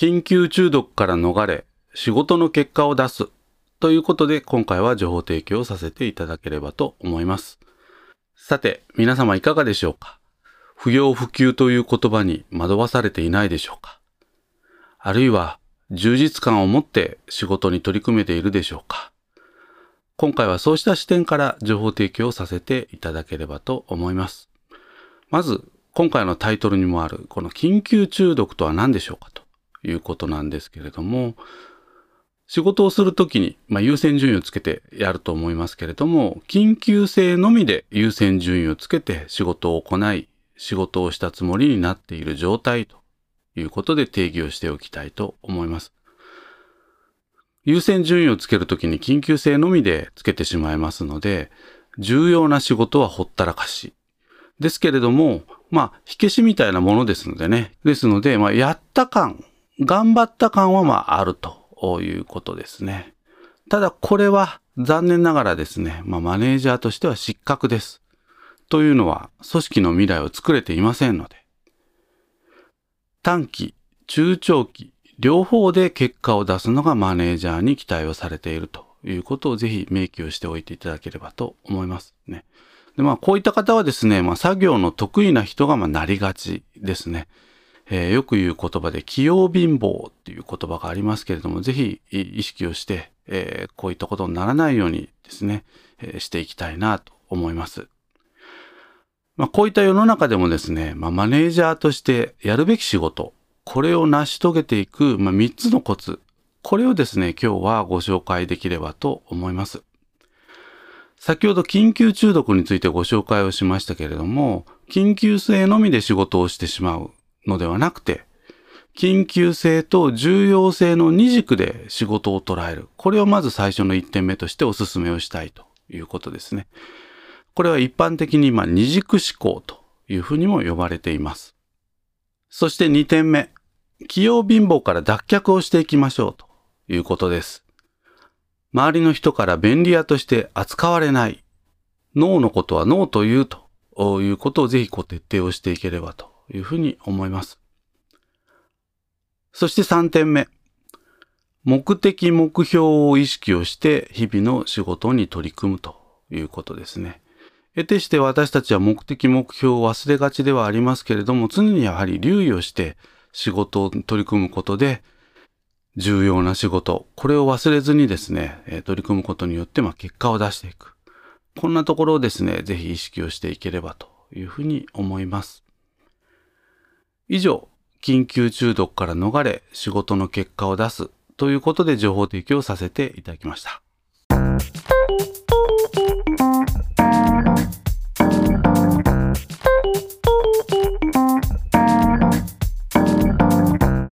緊急中毒から逃れ、仕事の結果を出すということで今回は情報提供させていただければと思います。さて、皆様いかがでしょうか？不要不急という言葉に惑わされていないでしょうか？あるいは充実感を持って仕事に取り組めているでしょうか？今回はそうした視点から情報提供をさせていただければと思います。まず、今回のタイトルにもある、この緊急中毒とは何でしょうかということなんですけれども、仕事をするときに、まあ、優先順位をつけてやると思いますけれども、緊急性のみで優先順位をつけて仕事を行い、仕事をしたつもりになっている状態ということで定義をしておきたいと思います。優先順位をつけるときに緊急性のみでつけてしまいますので、重要な仕事はほったらかし。ですけれども、まあ、火消しみたいなものですのでね。ですので、まあ、やった感、頑張った感はまあ、あるということですね。ただ、これは残念ながらですね、まあ、マネージャーとしては失格です。というのは、組織の未来を作れていませんので。短期、中長期、両方で結果を出すのがマネージャーに期待をされているということをぜひ明記をしておいていただければと思いますね。で、まあ、こういった方はですね、まあ、作業の得意な人がまなりがちですね。えー、よく言う言葉で、器用貧乏っていう言葉がありますけれども、ぜひ意識をして、えー、こういったことにならないようにですね、えー、していきたいなと思います。まあ、こういった世の中でもですね、まあ、マネージャーとしてやるべき仕事、これを成し遂げていく、まあ、3つのコツ。これをですね、今日はご紹介できればと思います。先ほど緊急中毒についてご紹介をしましたけれども、緊急性のみで仕事をしてしまうのではなくて、緊急性と重要性の二軸で仕事を捉える。これをまず最初の1点目としてお勧めをしたいということですね。これは一般的にま二軸思考というふうにも呼ばれています。そして2点目。器用貧乏から脱却をしていきましょうということです。周りの人から便利屋として扱われない。脳のことは脳というということをぜひこう徹底をしていければというふうに思います。そして3点目。目的目標を意識をして日々の仕事に取り組むということですね。得てして私たちは目的目標を忘れがちではありますけれども、常にやはり留意をして仕事を取り組むことで、重要な仕事、これを忘れずにですね、取り組むことによって、ま、結果を出していく。こんなところをですね、ぜひ意識をしていければというふうに思います。以上、緊急中毒から逃れ、仕事の結果を出すということで情報提供させていただきました。